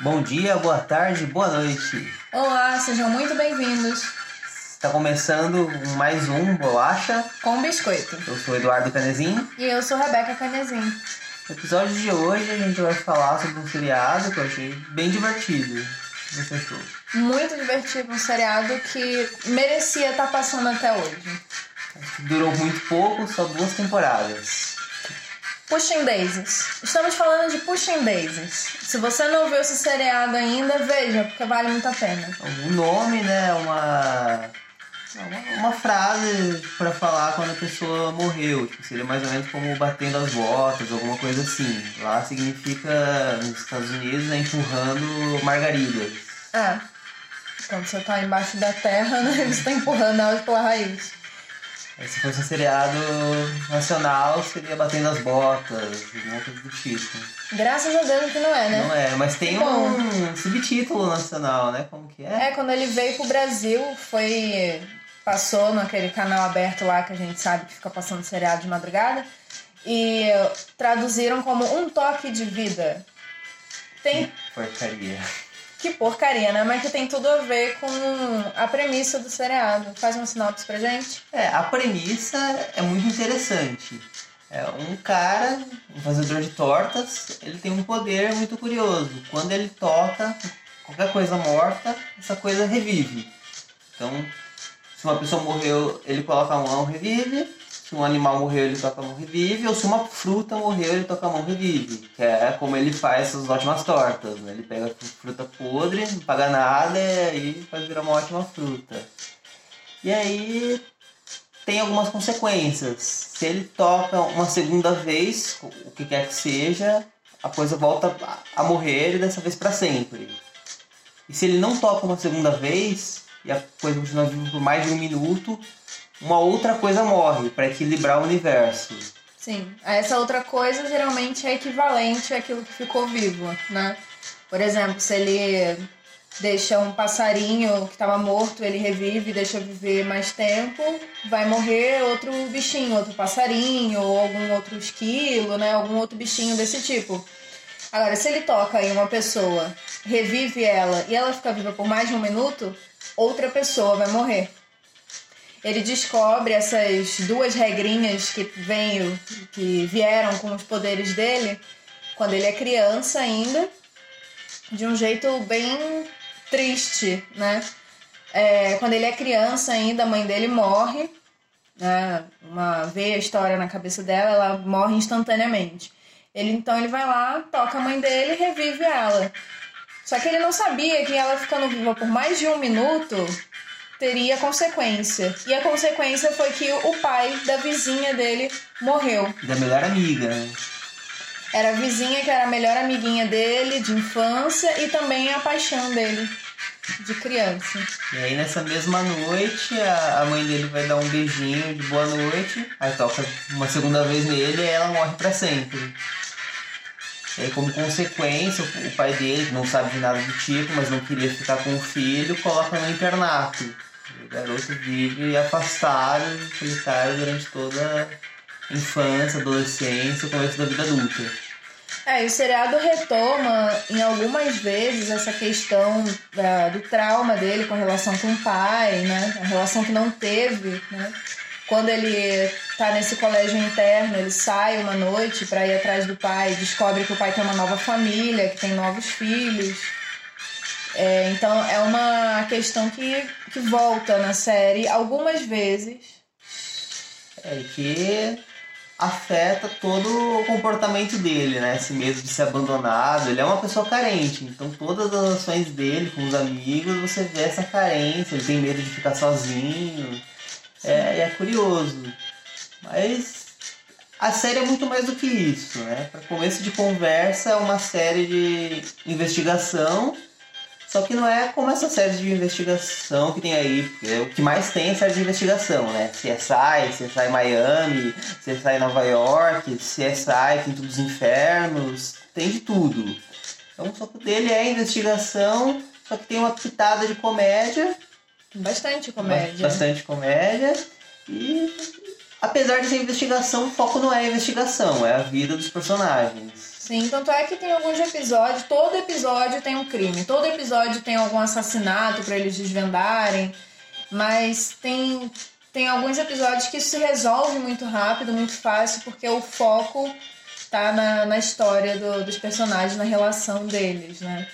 Bom dia, boa tarde, boa noite. Olá, sejam muito bem-vindos. Está começando mais um Bolacha. Com biscoito. Eu sou Eduardo Canezinho. E eu sou Rebeca Canezinho. No episódio de hoje a gente vai falar sobre um seriado que eu achei bem divertido. Você achou? Muito divertido, um seriado que merecia estar passando até hoje. Durou muito pouco, só duas temporadas. Pushing Daisies. Estamos falando de Pushing Daisies. Se você não viu esse seriado ainda, veja, porque vale muito a pena. O nome, né, é uma, uma, frase para falar quando a pessoa morreu. Tipo, seria mais ou menos como batendo as botas, alguma coisa assim. Lá significa, nos Estados Unidos, né, empurrando margaridas. É. Quando você tá embaixo da terra, né, você tá empurrando elas pela raiz. Se fosse um seriado nacional, seria batendo as botas, alguma coisa do tipo. Graças a Deus que não é, né? Não é, mas tem Bom. um subtítulo nacional, né? Como que é? É, quando ele veio pro Brasil, foi. Passou naquele canal aberto lá que a gente sabe que fica passando seriado de madrugada. E traduziram como um toque de vida. Tem. Porcaria. Que porcaria, né? Mas que tem tudo a ver com a premissa do seriado. Faz uma sinopse pra gente. É, a premissa é muito interessante. É um cara, um fazedor de tortas, ele tem um poder muito curioso. Quando ele toca qualquer coisa morta, essa coisa revive. Então, se uma pessoa morreu, ele coloca a mão, revive. Se um animal morreu, ele toca a mão, revive. Ou se uma fruta morreu, ele toca a mão, revive. Que é como ele faz essas ótimas tortas. Né? Ele pega fruta podre, não paga nada e faz virar uma ótima fruta. E aí tem algumas consequências. Se ele toca uma segunda vez, o que quer que seja, a coisa volta a morrer e dessa vez para sempre. E se ele não toca uma segunda vez e a coisa continua viva por mais de um minuto, uma outra coisa morre para equilibrar o universo. Sim. Essa outra coisa geralmente é equivalente àquilo que ficou vivo, né? Por exemplo, se ele deixa um passarinho que estava morto, ele revive, deixa viver mais tempo, vai morrer outro bichinho, outro passarinho, ou algum outro esquilo, né? Algum outro bichinho desse tipo. Agora, se ele toca em uma pessoa, revive ela e ela fica viva por mais de um minuto, outra pessoa vai morrer. Ele descobre essas duas regrinhas que veio, que vieram com os poderes dele quando ele é criança ainda, de um jeito bem triste, né? É, quando ele é criança ainda, a mãe dele morre, né? Uma veia a história na cabeça dela, ela morre instantaneamente. Ele então ele vai lá, toca a mãe dele e revive ela. Só que ele não sabia que ela ficando viva por mais de um minuto teria consequência. E a consequência foi que o pai da vizinha dele morreu. Da melhor amiga, né? Era a vizinha que era a melhor amiguinha dele de infância e também a paixão dele de criança. E aí nessa mesma noite a, mãe dele vai dar um beijinho de boa noite, aí toca uma segunda vez nele e ela morre pra sempre. E aí como consequência o, o pai dele, que não sabe de nada do tipo, mas não queria ficar com o filho, coloca no internato. Garoto vive afastado, solitário durante toda a infância, adolescência, começo da vida adulta. É, e o seriado retoma em algumas vezes essa questão da, do trauma dele com relação com o pai, né? A relação que não teve, né? Quando ele tá nesse colégio interno, ele sai uma noite para ir atrás do pai, descobre que o pai tem uma nova família, que tem novos filhos. É, então é uma questão que, que volta na série algumas vezes. É que afeta todo o comportamento dele, né? Esse medo de ser abandonado. Ele é uma pessoa carente, então todas as ações dele com os amigos você vê essa carência. Ele tem medo de ficar sozinho. É, é curioso. Mas a série é muito mais do que isso, né? Para começo de conversa, é uma série de investigação. Só que não é como essa série de investigação que tem aí, porque o que mais tem é série de investigação, né? CSI, CSI Miami, CSI Nova York, CSI Quinto dos Infernos, tem de tudo. Então o foco dele é investigação, só que tem uma pitada de comédia, Bastante comédia. bastante comédia, e apesar de ser investigação, o foco não é investigação, é a vida dos personagens. Sim, tanto é que tem alguns episódios, todo episódio tem um crime, todo episódio tem algum assassinato para eles desvendarem, mas tem tem alguns episódios que isso se resolve muito rápido, muito fácil, porque o foco tá na, na história do, dos personagens, na relação deles, né?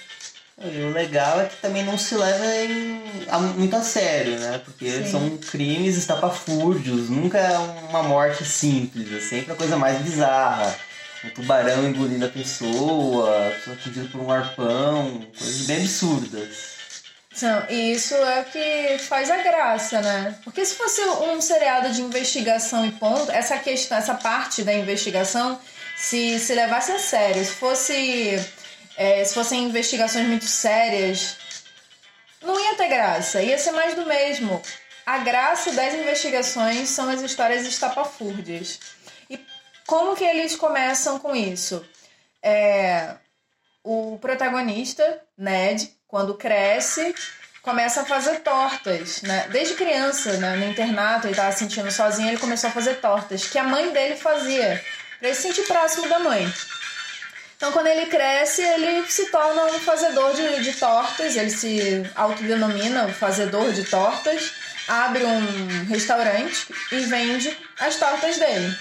E o legal é que também não se leva em, a, muito a sério, né? Porque Sim. são crimes estapafúrdios, nunca é uma morte simples, é sempre a coisa mais bizarra. Um tubarão engolindo a pessoa, a pessoa atingida por um arpão, coisas bem absurdas. Não, e isso é o que faz a graça, né? Porque se fosse um seriado de investigação e ponto, essa questão, essa parte da investigação, se, se levasse a sério, se fosse. É, se fossem investigações muito sérias, não ia ter graça, ia ser mais do mesmo. A graça das investigações são as histórias estapafúrdias. Como que eles começam com isso? É, o protagonista, Ned, quando cresce, começa a fazer tortas, né? Desde criança, né? no internato, ele estava se sentindo sozinho, ele começou a fazer tortas, que a mãe dele fazia, para ele se sentir próximo da mãe. Então, quando ele cresce, ele se torna um fazedor de, de tortas, ele se autodenomina fazedor de tortas, abre um restaurante e vende as tortas dele.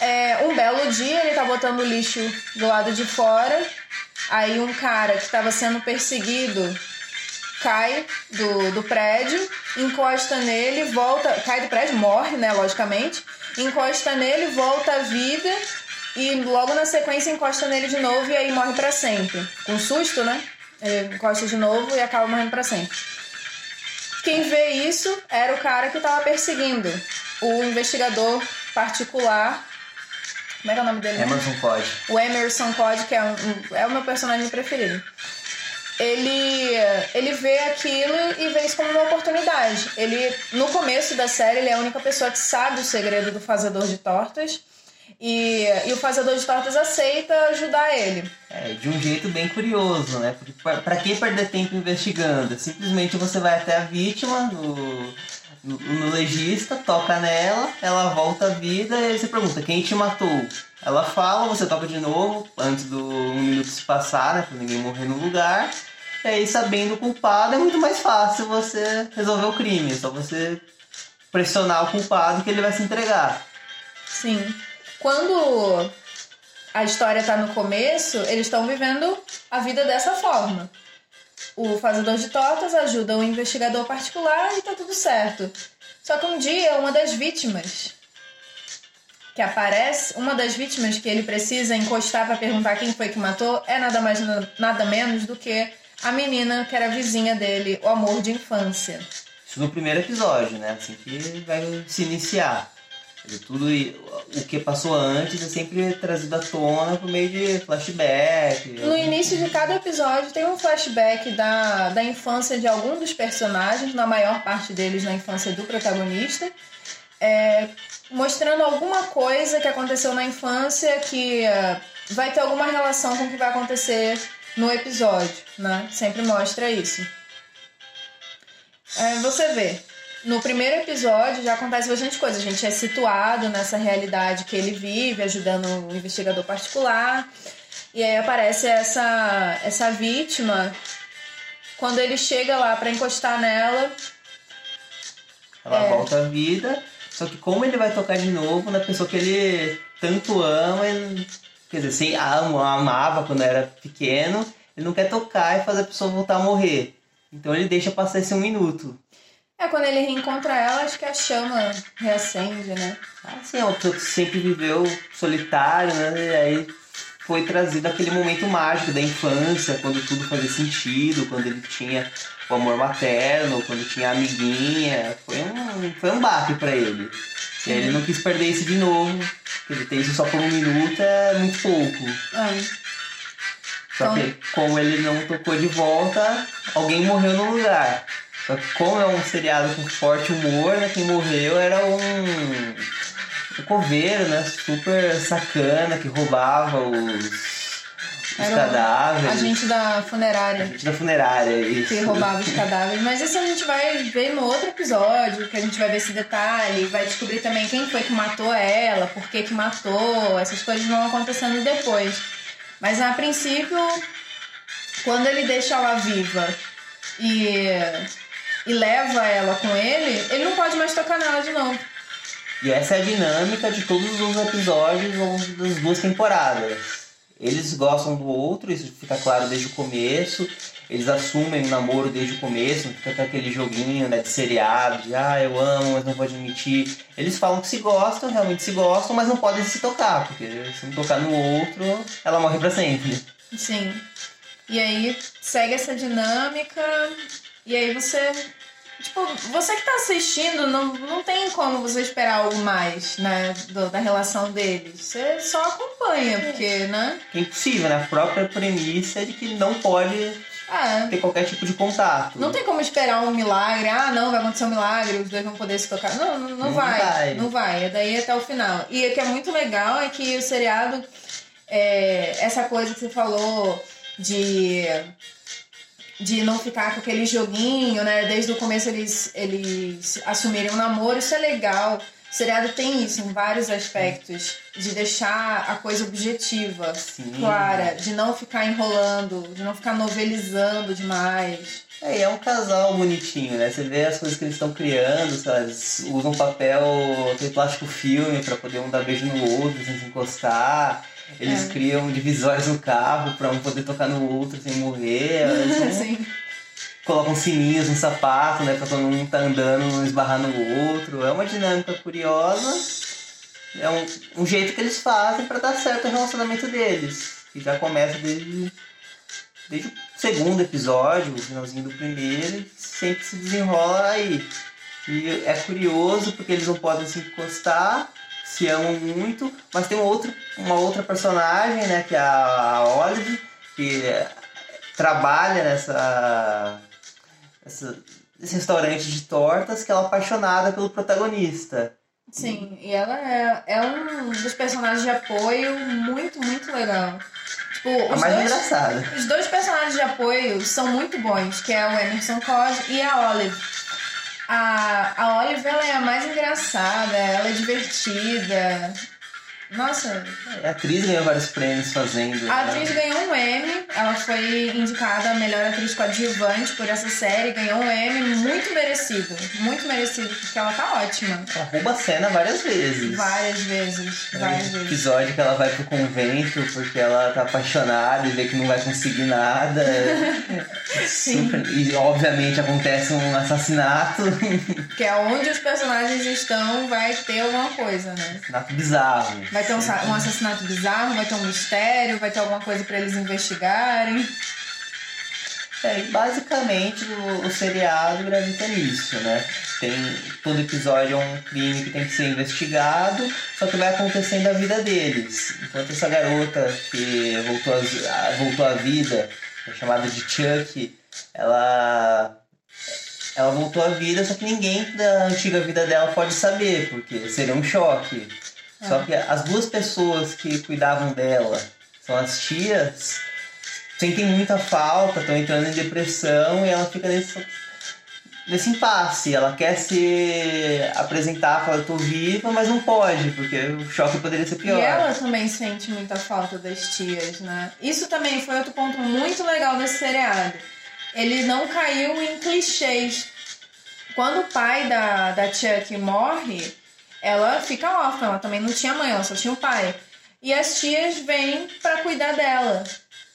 É, um belo dia, ele tá botando lixo do lado de fora Aí um cara que estava sendo perseguido cai do, do prédio, encosta nele, volta, cai do prédio, morre, né, logicamente, encosta nele, volta à vida e logo na sequência encosta nele de novo e aí morre para sempre. Com susto, né? Ele encosta de novo e acaba morrendo para sempre. Quem vê isso era o cara que estava perseguindo, o investigador particular como é que é o nome dele? Emerson Cod. O Emerson Cod, que é, um, é o meu personagem preferido. Ele, ele vê aquilo e vê isso como uma oportunidade. Ele, no começo da série, ele é a única pessoa que sabe o segredo do fazedor de tortas. E, e o fazedor de tortas aceita ajudar ele. É, de um jeito bem curioso, né? Porque para que perder tempo investigando? Simplesmente você vai até a vítima no, no legista, toca nela, ela volta à vida e você pergunta quem te matou. Ela fala, você toca de novo, antes do um minuto se passar, né? Pra ninguém morrer no lugar. E aí, sabendo o culpado, é muito mais fácil você resolver o crime. É só você pressionar o culpado que ele vai se entregar. Sim. Quando a história tá no começo, eles estão vivendo a vida dessa forma o fazedor de tortas ajuda o investigador particular e tá tudo certo. Só que um dia, uma das vítimas que aparece, uma das vítimas que ele precisa encostar para perguntar quem foi que matou, é nada mais nada menos do que a menina que era vizinha dele, o amor de infância. Isso no primeiro episódio, né? Assim que vai se iniciar. Tudo o que passou antes é sempre trazido à tona por meio de flashback. No início de cada episódio tem um flashback da, da infância de algum dos personagens, na maior parte deles na infância do protagonista, é, mostrando alguma coisa que aconteceu na infância que uh, vai ter alguma relação com o que vai acontecer no episódio, né? Sempre mostra isso. É, você vê, no primeiro episódio já acontece bastante coisa. A gente é situado nessa realidade que ele vive, ajudando um investigador particular. E aí aparece essa, essa vítima. Quando ele chega lá para encostar nela. Ela é... volta à vida. Só que como ele vai tocar de novo na pessoa que ele tanto ama, ele, quer dizer, assim, ama, amava quando era pequeno, ele não quer tocar e fazer a pessoa voltar a morrer. Então ele deixa passar esse um minuto. É, quando ele reencontra ela, acho que a chama reacende, né? Ah, sim, é uma pessoa que sempre viveu solitário, né? E aí foi trazido aquele momento mágico da infância, quando tudo fazia sentido, quando ele tinha o amor materno, quando tinha a amiguinha. Foi um, foi um baque pra ele. E aí ele não quis perder isso de novo. Ele tem isso só por um minuto é muito pouco. É. Só então... que como ele não tocou de volta, alguém morreu no lugar. Só que como é um seriado com forte humor, né? Quem morreu era um, um coveiro, né? Super sacana, que roubava os, os cadáveres. A gente da funerária. A gente da funerária, isso. Que roubava os cadáveres. Mas isso a gente vai ver no outro episódio, que a gente vai ver esse detalhe, vai descobrir também quem foi que matou ela, por que que matou, essas coisas vão acontecendo depois. Mas a princípio, quando ele deixa ela viva e, e leva ela com ele, ele não pode mais tocar nela de novo. E essa é a dinâmica de todos os episódios das duas temporadas. Eles gostam do outro, isso fica claro desde o começo. Eles assumem o namoro desde o começo, não fica aquele joguinho né, de seriado, de ah, eu amo, mas não vou admitir. Eles falam que se gostam, realmente se gostam, mas não podem se tocar, porque se não tocar no outro, ela morre pra sempre. Sim. E aí segue essa dinâmica, e aí você Tipo, você que tá assistindo, não, não tem como você esperar algo mais, né? Do, da relação deles. Você só acompanha, porque, né? É impossível, né? A própria premissa é de que não pode é. ter qualquer tipo de contato. Não tem como esperar um milagre. Ah, não, vai acontecer um milagre, os dois vão poder se tocar. Não, não, não, não vai, vai, Não vai. É daí até o final. E o que é muito legal é que o seriado, é, essa coisa que você falou de de não ficar com aquele joguinho, né? Desde o começo eles, eles assumirem um namoro, isso é legal. O seriado tem isso em vários aspectos, de deixar a coisa objetiva, Sim. clara, de não ficar enrolando, de não ficar novelizando demais. É, é um casal bonitinho, né? Você vê as coisas que eles estão criando, eles usam papel, aquele plástico filme para poder um dar beijo no outro sem se encostar. Eles é. criam divisórias no carro para um poder tocar no outro sem morrer. Sim. Colocam sininhos no sapato, né? Pra todo mundo tá andando, não esbarrar no outro. É uma dinâmica curiosa. É um, um jeito que eles fazem para dar certo o relacionamento deles. Que já começa desde, desde o segundo episódio, o finalzinho do primeiro, e sempre se desenrola aí. E é curioso porque eles não podem se encostar se amam muito, mas tem um outro, uma outra personagem, né, que é a Olive, que trabalha nessa, nessa nesse restaurante de tortas, que ela é apaixonada pelo protagonista. Sim, e ela é, é um dos personagens de apoio muito, muito legal. Tipo, a mais dois, engraçada. Os dois personagens de apoio são muito bons, que é o Emerson Cos e a Olive. A, a Olive ela é a mais engraçada, ela é divertida. Nossa. A atriz ganhou vários prêmios fazendo. A né? atriz ganhou um Emmy, ela foi indicada a melhor atriz coadjuvante por essa série, ganhou um Emmy muito merecido. Muito merecido, porque ela tá ótima. Ela rouba a cena várias vezes. Várias vezes. Várias vezes. episódio que ela vai pro convento porque ela tá apaixonada e vê que não vai conseguir nada. Sim. Super... E obviamente acontece um assassinato. Que é onde os personagens estão, vai ter alguma coisa, né? Assassinato bizarro. Vai ter um, um assassinato bizarro, vai ter um mistério, vai ter alguma coisa para eles investigarem. É, basicamente o, o seriado gravita nisso, né? Tem, todo episódio é um crime que tem que ser investigado, só que vai acontecendo a vida deles. Enquanto essa garota que voltou, a, voltou à vida, é chamada de Chuck, ela ela voltou à vida, só que ninguém da antiga vida dela pode saber, porque seria um choque. Só que as duas pessoas que cuidavam dela são as tias, sentem muita falta, estão entrando em depressão e ela fica nesse, nesse impasse. Ela quer se apresentar, falar, tô viva, mas não pode, porque o choque poderia ser pior. E ela também sente muita falta das tias, né? Isso também foi outro ponto muito legal desse seriado. Ele não caiu em clichês. Quando o pai da, da Chuck morre, ela fica órfã, ela também não tinha mãe, ela só tinha o pai. E as tias vêm para cuidar dela.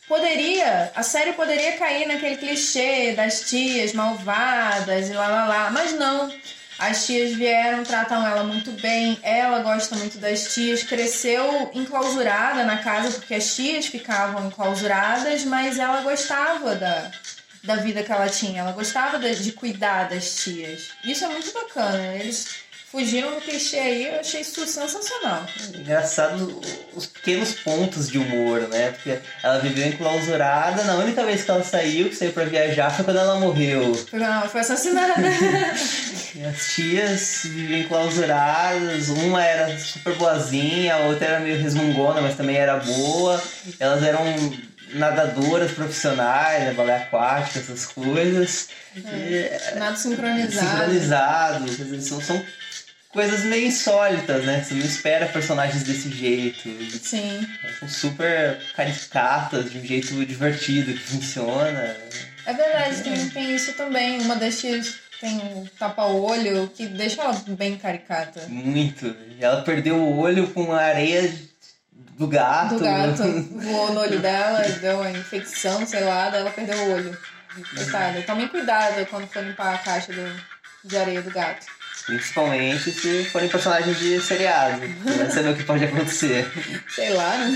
Poderia, a série poderia cair naquele clichê das tias malvadas e lá lá lá, mas não. As tias vieram, tratam ela muito bem, ela gosta muito das tias, cresceu enclausurada na casa porque as tias ficavam enclausuradas, mas ela gostava da, da vida que ela tinha, ela gostava de, de cuidar das tias. Isso é muito bacana. Eles fugiram do clichê aí, eu achei isso sensacional. Engraçado os pequenos pontos de humor, né? Porque ela viveu enclausurada, na única vez que ela saiu, que saiu pra viajar, foi quando ela morreu. Foi quando ela foi assassinada. as tias viviam enclausuradas, uma era super boazinha, a outra era meio resmungona, mas também era boa. Elas eram nadadoras profissionais, né, balé aquático, essas coisas. É, e, nada sincronizado. Sincronizado, são, são coisas meio insólitas, né? Você não espera personagens desse jeito. Sim. São super caricatas, de um jeito divertido que funciona. É verdade, tem, tem isso também. Uma das tias tem um tapa-olho que deixa ela bem caricata. Muito. Ela perdeu o olho com a areia do gato. Do gato. Voou no olho dela, deu uma infecção, sei lá, daí ela perdeu o olho. Coitada. Tomem cuidado quando for limpar a caixa do, de areia do gato. Principalmente se forem personagens de seriado. Você saber o que pode acontecer. Sei lá, né?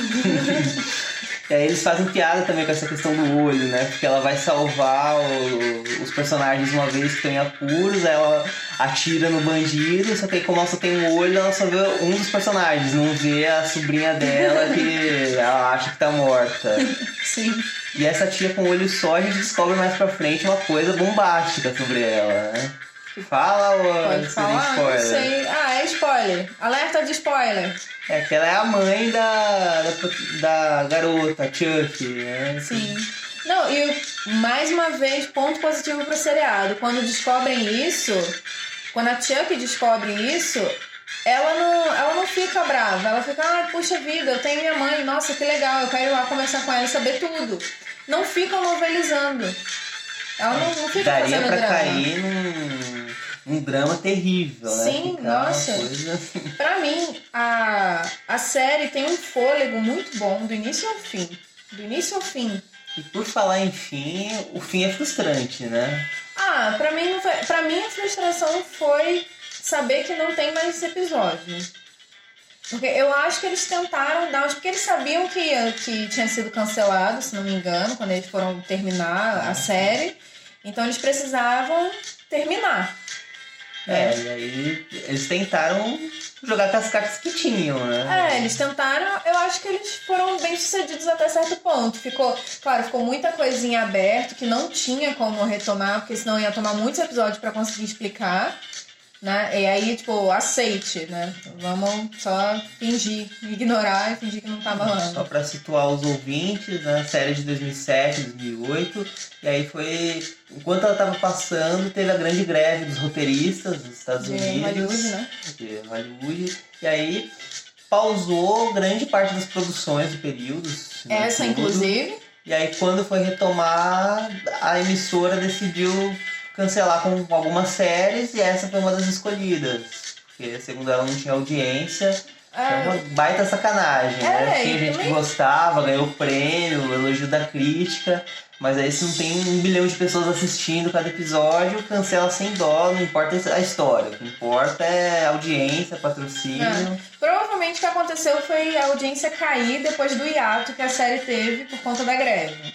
E aí eles fazem piada também com essa questão do olho, né? Porque ela vai salvar o, os personagens uma vez que estão em apuros, aí ela atira no bandido, só que aí como ela só tem um olho, ela só vê um dos personagens, não vê a sobrinha dela que ela acha que tá morta. Sim. E essa tia com o olho só, a gente descobre mais pra frente uma coisa bombástica sobre ela, né? Fala Pode falar? Spoiler? Não sei. Ah, é spoiler. Alerta de spoiler. É que ela é a mãe da, da, da garota, Chuck, né? Sim. Não, e mais uma vez, ponto positivo pro seriado. Quando descobrem isso, quando a Chuck descobre isso, ela não, ela não fica brava. Ela fica, ah, puxa vida, eu tenho minha mãe, nossa, que legal, eu quero ir lá conversar com ela e saber tudo. Não ficam novelizando. Ela não, não fica Daria fazendo pra drama. cair num, num drama terrível, né? Sim, Ficar nossa. coisa- Pra mim, a, a série tem um fôlego muito bom do início ao fim. Do início ao fim. E por falar em fim, o fim é frustrante, né? Ah, pra mim, não foi, pra mim a frustração foi saber que não tem mais episódios. Porque eu acho que eles tentaram dar. Porque eles sabiam que, que tinha sido cancelado, se não me engano, quando eles foram terminar a série. Então eles precisavam terminar. É, e aí eles tentaram jogar com as cartas que tinham, né? É, eles tentaram, eu acho que eles foram bem sucedidos até certo ponto. Ficou, claro, ficou muita coisinha aberto que não tinha como retomar, porque senão ia tomar muitos episódios pra conseguir explicar, né? E aí, tipo, aceite, né? Vamos só fingir, ignorar e fingir que não tá Só rolando. pra situar os ouvintes, né? Série de 2007, 2008. E aí foi. Enquanto ela tava passando, teve a grande greve dos roteiristas dos Estados De Unidos. Hollywood, né? De Hollywood. E aí pausou grande parte das produções do período. Essa, inclusive, E aí quando foi retomar, a emissora decidiu cancelar com algumas séries e essa foi uma das escolhidas. Porque segundo ela não tinha audiência. Foi é, uma baita sacanagem, né? É, Tinha e gente que também- gostava, ganhou prêmio, elogio da crítica, mas aí se não tem um bilhão de pessoas assistindo cada episódio, cancela sem dó, não importa a história. O que importa é audiência, patrocínio. É. Provavelmente o que aconteceu foi a audiência cair depois do hiato que a série teve por conta da greve.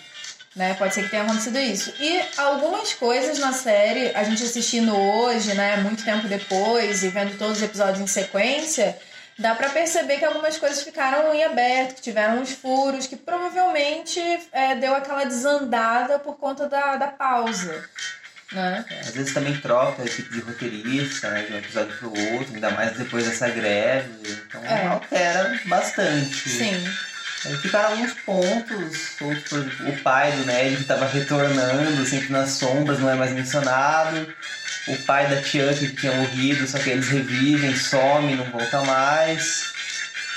Né? Pode ser que tenha acontecido isso. E algumas coisas na série, a gente assistindo hoje, né, muito tempo depois, e vendo todos os episódios em sequência, dá pra perceber que algumas coisas ficaram em aberto, que tiveram uns furos, que provavelmente é, deu aquela desandada por conta da, da pausa. Né? Às vezes também troca a equipe de roteirista, né, de um episódio pro outro, ainda mais depois dessa greve. Então É. altera bastante. Sim. Aí ficaram alguns pontos, o pai do Ned que estava retornando sempre nas sombras, não é mais mencionado. O pai da Chuck que tinha morrido, só que eles revivem, some, não volta mais.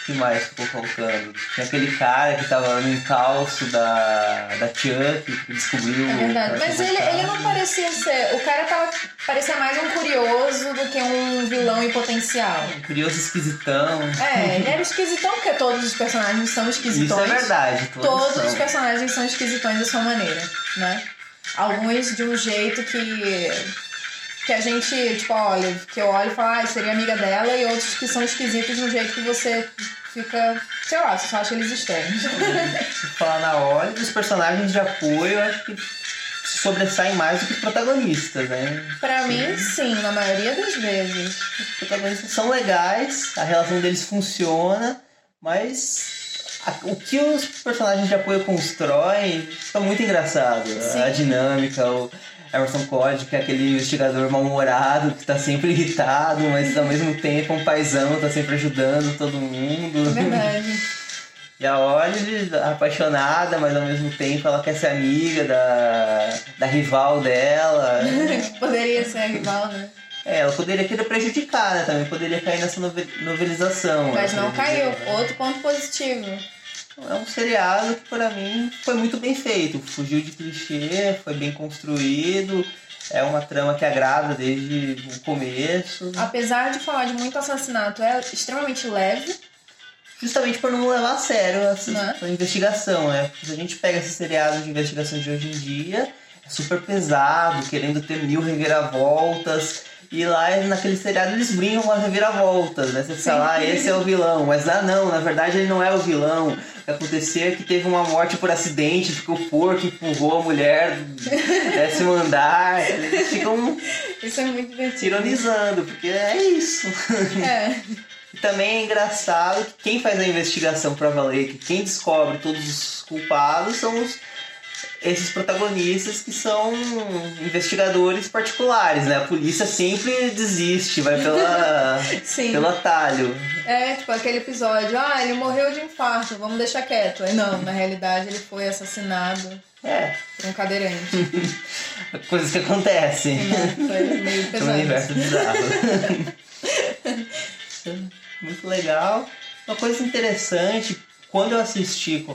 Que mais ficou faltando? Tinha aquele cara que estava no encalço da, da Chuck, que descobriu. É verdade. Mas ele, ele não parecia ser. O cara tava, parecia mais um curioso do que um vilão em potencial. Um curioso esquisitão. É, ele era esquisitão porque todos os personagens são Isso esquisitões. é verdade, todos, Todos são. os personagens são esquisitões da sua maneira, né? Alguns de um jeito que. Que a gente, tipo, olha, que eu olho e falo, ah, seria amiga dela, e outros que são esquisitos um jeito que você fica, sei lá, você só acha eles estranhos. Se falar na hora, os personagens de apoio eu acho que sobressaem mais do que os protagonistas, né? pra mim, sim, na maioria das vezes. Os protagonistas são legais, a relação deles funciona, mas a- o que os personagens de apoio constroem fica muito engraçado. Sim. A dinâmica, o Emerson Code, que é aquele investigador mal-humorado, que tá sempre irritado, mas ao mesmo tempo é um paizão, tá sempre ajudando todo mundo. É verdade. E a Olive, apaixonada, mas ao mesmo tempo ela quer ser amiga da, da rival dela. Poderia ser a rival, né? É, ela poderia querer prejudicar, né? Também poderia cair nessa novelização. Mas né? não caiu. Outro ponto positivo. É um seriado que para mim foi muito bem feito. Fugiu de clichê, foi bem construído. É uma trama que agrada desde o começo. Apesar de falar de muito assassinato, é extremamente leve. Justamente por não levar a sério essa, né? a investigação, né? Porque se a gente pega esse seriado de investigação de hoje em dia, é super pesado, querendo ter mil reviravoltas. E lá naquele seriado eles brincam com as reviravoltas, né? Você fala, ah, esse é o vilão, mas ah não, na verdade ele não é o vilão. Que aconteceu é que teve uma morte por acidente, ficou o porco empurrou a mulher décimo andar. Eles ficam isso é muito divertido. ironizando, porque é isso. É. E também é engraçado que quem faz a investigação pra valer, que quem descobre todos os culpados são os esses protagonistas que são investigadores particulares, né? A polícia sempre desiste, vai pela, pelo atalho. É, tipo aquele episódio, ah, ele morreu de infarto, vamos deixar quieto. Aí não, na realidade ele foi assassinado é. por um cadeirante. Coisas que acontecem. Não, foi meio pesado. No universo bizarro. Muito legal. Uma coisa interessante, quando eu assisti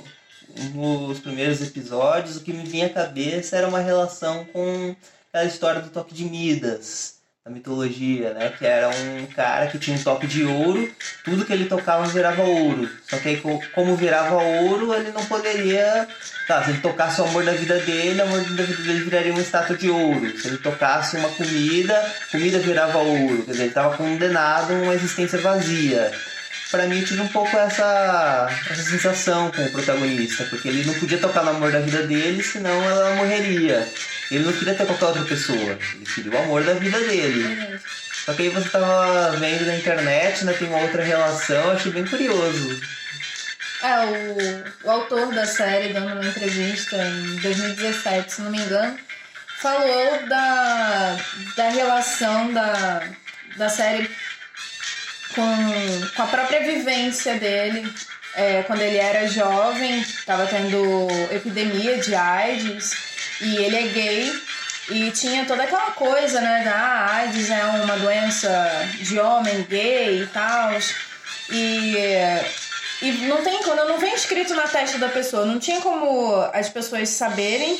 nos primeiros episódios, o que me vinha à cabeça era uma relação com aquela história do toque de Midas, da mitologia, né? Que era um cara que tinha um toque de ouro, tudo que ele tocava virava ouro. Só que aí, como virava ouro, ele não poderia. Tá, se ele tocasse o amor da vida dele, o amor da vida dele viraria uma estátua de ouro. Se ele tocasse uma comida, comida virava ouro. Quer dizer, ele estava condenado a uma existência vazia para mim tive um pouco essa, essa sensação com o protagonista, porque ele não podia tocar no amor da vida dele, senão ela morreria. Ele não queria ter qualquer outra pessoa, ele queria o amor da vida dele. Uhum. Só que aí você tava vendo na internet, né, tem uma outra relação, eu achei bem curioso. É, o, o autor da série, dando uma entrevista em 2017, se não me engano, falou da, da relação da, da série com, com a própria vivência dele. É, quando ele era jovem, estava tendo epidemia de AIDS e ele é gay e tinha toda aquela coisa, né, da ah, AIDS é uma doença de homem gay e tal. E, e não tem quando não vem escrito na testa da pessoa, não tinha como as pessoas saberem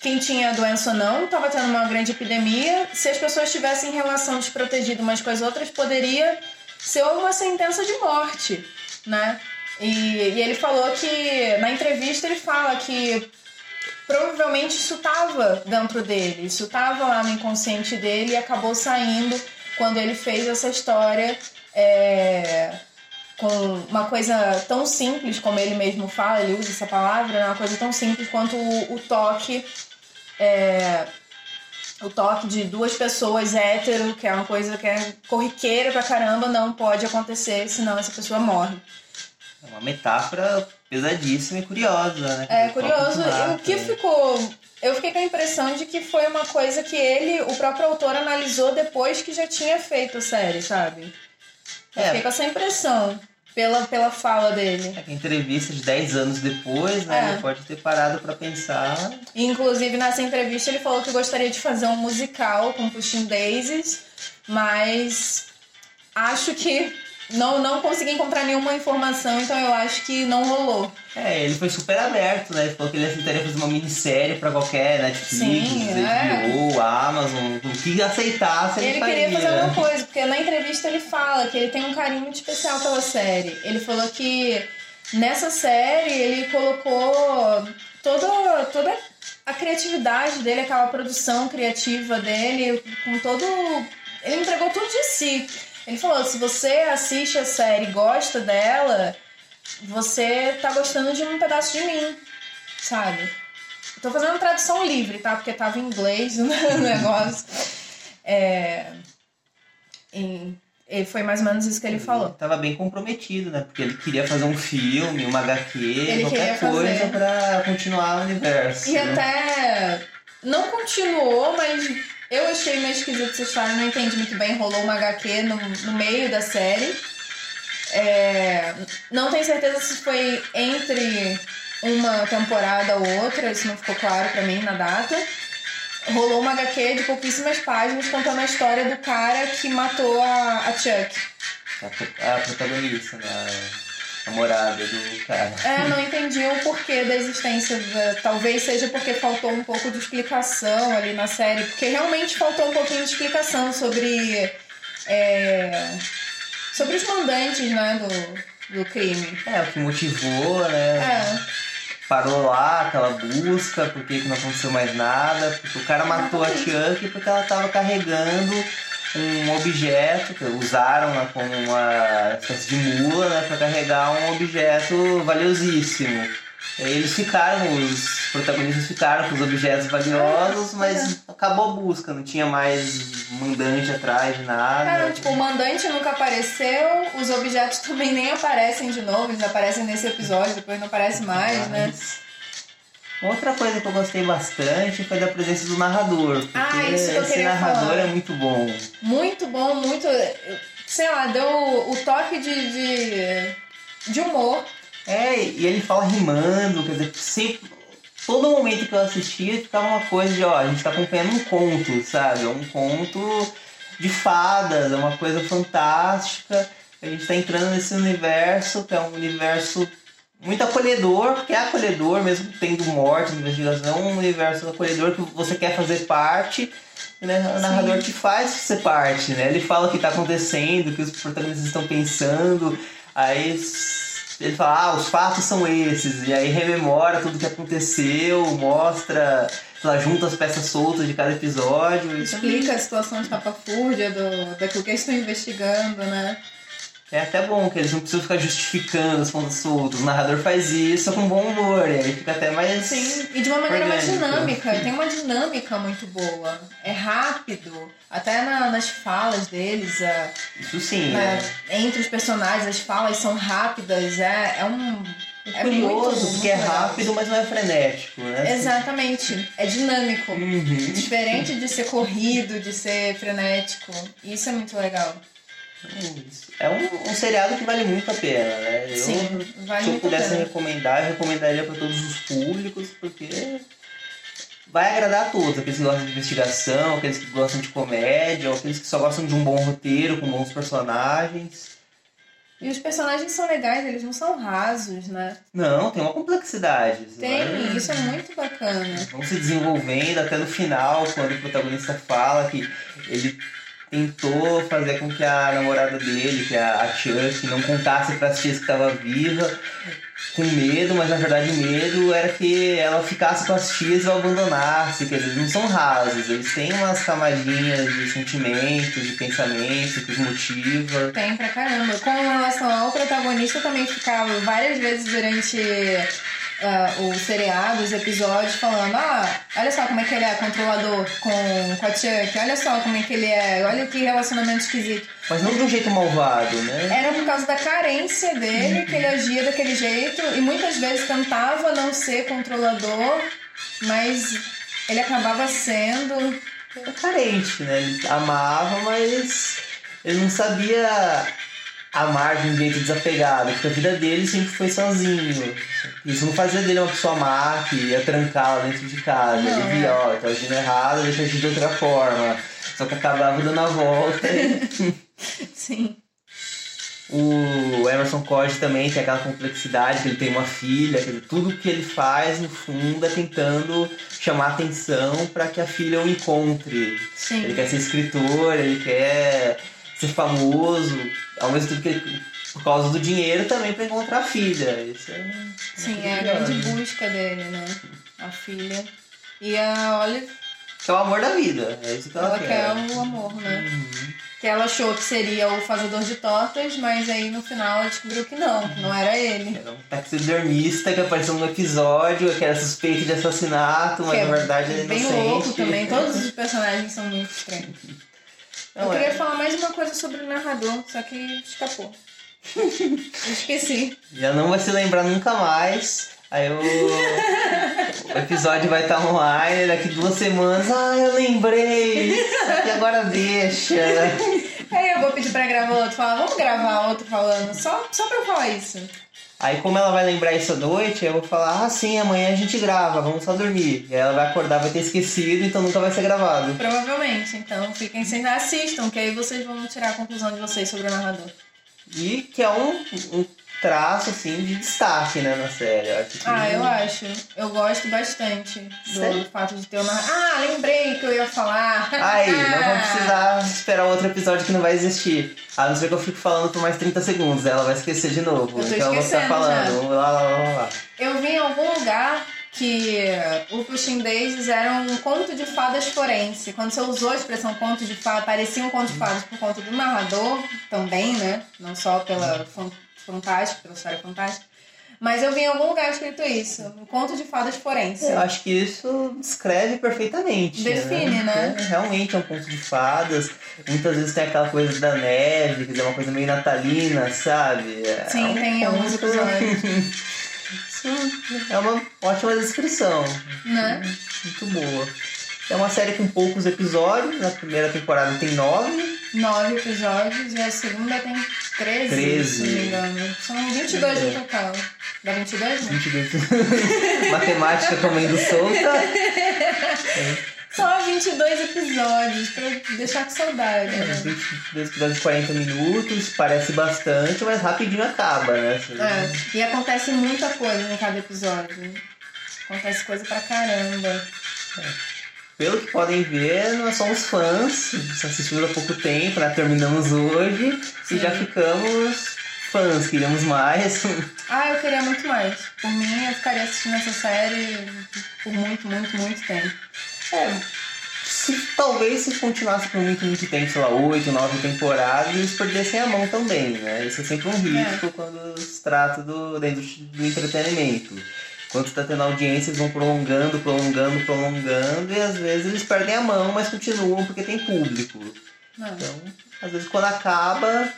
quem tinha doença ou não, estava tendo uma grande epidemia. Se as pessoas tivessem relação desprotegida umas com as outras, poderia ser uma sentença de morte, né? E, e ele falou que, na entrevista, ele fala que provavelmente isso estava dentro dele, isso estava lá no inconsciente dele e acabou saindo quando ele fez essa história é, com uma coisa tão simples como ele mesmo fala, ele usa essa palavra, né? uma coisa tão simples quanto o, o toque é, o toque de duas pessoas hétero, que é uma coisa que é corriqueira pra caramba, não pode acontecer, senão essa pessoa morre. É uma metáfora pesadíssima e curiosa, né? É curioso. E o que ficou. Eu fiquei com a impressão de que foi uma coisa que ele, o próprio autor, analisou depois que já tinha feito a série, sabe? Eu é. fiquei com essa impressão pela, pela fala dele. É entrevista de 10 anos depois, né? É. Ele pode ter parado para pensar. Inclusive, nessa entrevista, ele falou que gostaria de fazer um musical com Pushing Daisies, mas acho que não, não consegui encontrar nenhuma informação, então eu acho que não rolou. É, ele foi super aberto, né? Ele falou que ele aceitaria fazer uma minissérie pra qualquer Netflix, Sim, HBO, é. Amazon, o que aceitasse ele, ele queria fazer alguma coisa, porque na entrevista ele fala que ele tem um carinho muito especial pela série. Ele falou que nessa série ele colocou toda, toda a criatividade dele, aquela produção criativa dele, com todo... Ele entregou tudo de si. Ele falou: se você assiste a série e gosta dela, você tá gostando de um pedaço de mim, sabe? tô fazendo tradução livre, tá? Porque tava em inglês o negócio. É. E foi mais ou menos isso que ele falou. Ele tava bem comprometido, né? Porque ele queria fazer um filme, uma HQ, ele qualquer coisa para continuar o universo. E né? até não continuou, mas eu achei meio esquisito essa história, não entendi muito bem. Rolou uma HQ no, no meio da série. É, não tenho certeza se foi entre uma temporada ou outra, isso não ficou claro pra mim na data. Rolou uma HQ de pouquíssimas páginas contando a história do cara que matou a, a Chuck. A, a protagonista, né? Namorada do cara. É, não entendi o porquê da existência. Da... Talvez seja porque faltou um pouco de explicação ali na série, porque realmente faltou um pouquinho de explicação sobre. É... Sobre os mandantes, né, do, do crime. É, o que motivou, né? É parou lá aquela busca, porque não aconteceu mais nada, porque o cara matou a Chuck porque ela estava carregando um objeto, que usaram né, como uma espécie de mula né, para carregar um objeto valiosíssimo. Eles ficaram, os protagonistas ficaram com os objetos valiosos, mas acabou a busca, não tinha mais mandante atrás de nada. Cara, tipo, o mandante nunca apareceu, os objetos também nem aparecem de novo, eles aparecem nesse episódio, depois não aparece mais, mas... né? Outra coisa que eu gostei bastante foi da presença do narrador. Porque ah, isso que eu esse narrador falar. é muito bom. Muito bom, muito. Sei lá, deu o toque de, de, de humor. É, e ele fala rimando, quer dizer, sempre. Todo momento que eu assistia ficava uma coisa de, ó, a gente tá acompanhando um conto, sabe? Um conto de fadas, é uma coisa fantástica. A gente tá entrando nesse universo, que é um universo muito acolhedor, porque é acolhedor, mesmo tendo morte, investigação, um universo acolhedor que você quer fazer parte, né? o narrador Sim. te faz ser parte, né? Ele fala o que está acontecendo, o que os protagonistas estão pensando, aí ele fala, ah, os fatos são esses, e aí rememora tudo que aconteceu, mostra, lá, junta as peças soltas de cada episódio. Explica a situação estapafúrdia do, daquilo que eles estão investigando, né? É até bom que eles não precisam ficar justificando as pontas soltas. O narrador faz isso com bom humor, e aí fica até mais. Sim, e de uma maneira orgânico. mais dinâmica. Tem uma dinâmica muito boa. É rápido, até na, nas falas deles. É, isso sim. É. Entre os personagens, as falas são rápidas. É, é um. É, é curioso, muito, porque é rápido, mas não é frenético, né? Exatamente. É dinâmico. Uhum. Diferente de ser corrido, de ser frenético. Isso é muito legal. É um, um, seriado que vale muito a pena, né? Eu, Sim, vale se eu pudesse recomendar, eu recomendaria para todos os públicos, porque vai agradar a todos, aqueles que gostam de investigação, aqueles que gostam de comédia, ou aqueles que só gostam de um bom roteiro com bons personagens. E os personagens são legais, eles não são rasos, né? Não, tem uma complexidade. Tem, vai... isso é muito bacana. Vão se desenvolvendo até no final, quando o protagonista fala que ele tentou fazer com que a namorada dele, que é a Chuck, não contasse para as que estava viva, com medo, mas na verdade o medo era que ela ficasse com as tias e abandonasse, que eles não são rasos, eles têm umas camadinhas de sentimentos, de pensamentos, que os motiva. Tem pra caramba. Com relação ao protagonista, também ficava várias vezes durante uh, o seriado, os episódios, falando: ah, olha só como é que ele é controlador com, com a Chuck, olha só como é que ele é, olha que relacionamento esquisito. Mas não de um jeito malvado, né? Era por causa da carência dele uhum. que ele agia daquele jeito e muitas vezes tentava não ser controlador, mas ele acabava sendo. Carente, né? Ele amava, mas ele não sabia amar de um jeito desapegado, porque a vida dele sempre foi sozinho. Isso não fazia dele uma pessoa má que ia trancá-la dentro de casa. Não, ele via, é. ó, tá agindo errado, deixa agir de outra forma. Só que acabava dando a volta. Sim. O Emerson Code também tem aquela complexidade, que ele tem uma filha, que tudo que ele faz, no fundo, é tentando chamar atenção para que a filha o encontre. Sim. Ele quer ser escritor, ele quer ser famoso, ao mesmo tempo que ele, por causa do dinheiro também para encontrar a filha. Isso é Sim, é a grande busca dele, né? A filha. E a Olive. Que é o amor da vida, é isso que ela, ela quer. quer o amor, né? Uhum. Que ela achou que seria o fazedor de tortas, mas aí no final ela descobriu que não, que não era ele. Era um taxidermista que apareceu no episódio, que era suspeito de assassinato, mas que na verdade é ele bem louco também. Todos os personagens são muito estranhos. Não, eu queria é. falar mais uma coisa sobre o narrador, só que escapou. Esqueci. Já não vai se lembrar nunca mais. Aí o, o episódio vai estar online daqui duas semanas. Ah, eu lembrei! E agora deixa. Aí eu vou vou pedir pra gravar outro, falar, vamos gravar outro falando, só, só pra eu falar isso. Aí como ela vai lembrar isso à noite, eu vou falar, ah sim, amanhã a gente grava, vamos só dormir. E aí ela vai acordar, vai ter esquecido, então nunca vai ser gravado. Provavelmente, então fiquem sem assistam, que aí vocês vão tirar a conclusão de vocês sobre o narrador. E que é um, um traço, assim, de destaque, né, na série. Eu acho que... Ah, eu acho. Eu gosto bastante do Sério? fato de ter uma. Ah, lembrei que eu ia falar. Aí, não vamos precisar esperar outro episódio que não vai existir. A não ser que eu fique falando por mais 30 segundos, ela vai esquecer de novo. Eu então eu vou ficar falando. Lá, lá, lá, lá, lá. Eu vi em algum lugar que o Pushing Daisies era um conto de fadas forense. Quando você usou a expressão conto de fadas, parecia um conto de fadas por conta do narrador também, né? Não só pela fantástica, pela história fantástica. Mas eu vi em algum lugar escrito isso, um conto de fadas forense. Eu acho que isso descreve perfeitamente. Define, né? É, realmente é um conto de fadas. Muitas vezes tem aquela coisa da neve, que é uma coisa meio natalina, sabe? É Sim, um tem alguns episódios. É uma ótima descrição. Né? Muito boa. É uma série com poucos episódios. Na primeira temporada tem nove. Nove episódios e a segunda tem 13, Treze. se não me engano. São 22 no total. Dá 22, né? 22. Matemática comendo solta. Só 22 episódios, pra deixar com saudade. É, né? 22 episódios de 40 minutos. Parece bastante, mas rapidinho acaba, né? É, e acontece muita coisa em cada episódio. Acontece coisa pra caramba. Pelo que podem ver, nós somos fãs, assistimos há pouco tempo, né? terminamos hoje Sim. e já ficamos fãs, queríamos mais. Ah, eu queria muito mais. Por mim, eu ficaria assistindo essa série por muito, muito, muito tempo. É, se, talvez se continuasse por muito, muito tempo, sei lá, oito, nove temporadas, eles perdessem a mão também, né? Isso é sempre um risco quando se trata do, indústria do entretenimento. Quando está tendo audiência, eles vão prolongando, prolongando, prolongando, e às vezes eles perdem a mão, mas continuam porque tem público. Não. Então, às vezes quando acaba,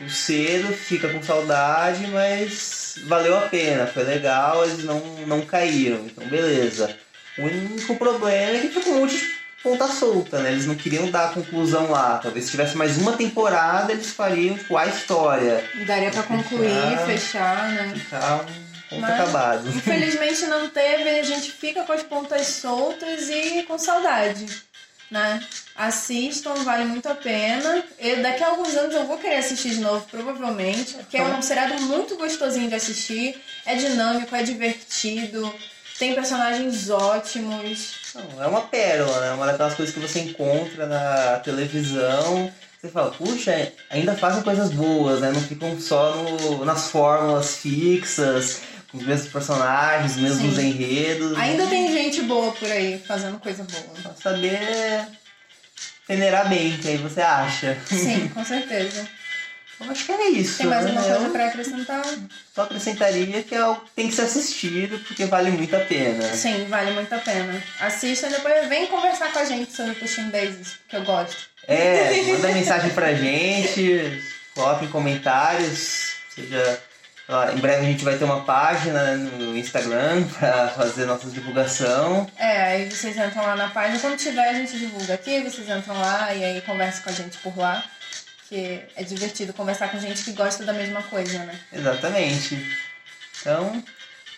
o cedo fica com saudade, mas valeu a pena, foi legal, eles não, não caíram, então beleza. O único problema é que ficou um monte de ponta solta, né? Eles não queriam dar a conclusão lá. Talvez se tivesse mais uma temporada, eles fariam tipo, a história. Daria pra concluir, Ah. fechar, né? Ficar Mas- acabado. Infelizmente não teve, a gente fica com as pontas soltas e com saudade, né? Assistam, vale muito a pena. E daqui a alguns anos eu vou querer assistir de novo, provavelmente, porque é um seriado muito gostosinho de assistir, é dinâmico, é divertido, tem personagens ótimos. Não, é uma pérola, né? Uma daquelas coisas que você encontra na televisão. Você fala, puxa, ainda fazem coisas boas, né? Não ficam só no, nas fórmulas fixas, os mesmos personagens, os mesmos Sim. enredos. Ainda tem gente boa por aí fazendo coisa boa. Só saber peneirar bem, que aí você acha. Sim, com certeza. Eu acho que era isso. Tem mais né? alguma coisa pra acrescentar? só acrescentaria que é algo que tem que ser assistido, porque vale muito a pena. Sim, vale muito a pena. Assista e depois vem conversar com a gente sobre Pushing Daisies, que eu gosto. É, manda mensagem pra gente, coloca em comentários, seja. Ó, em breve a gente vai ter uma página no Instagram pra fazer nossa divulgação. É, aí vocês entram lá na página. Quando tiver, a gente divulga aqui, vocês entram lá e aí conversam com a gente por lá. Que é divertido conversar com gente que gosta da mesma coisa, né? Exatamente. Então,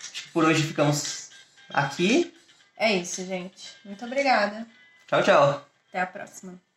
acho que por hoje ficamos aqui. É isso, gente. Muito obrigada. Tchau, tchau. Até a próxima.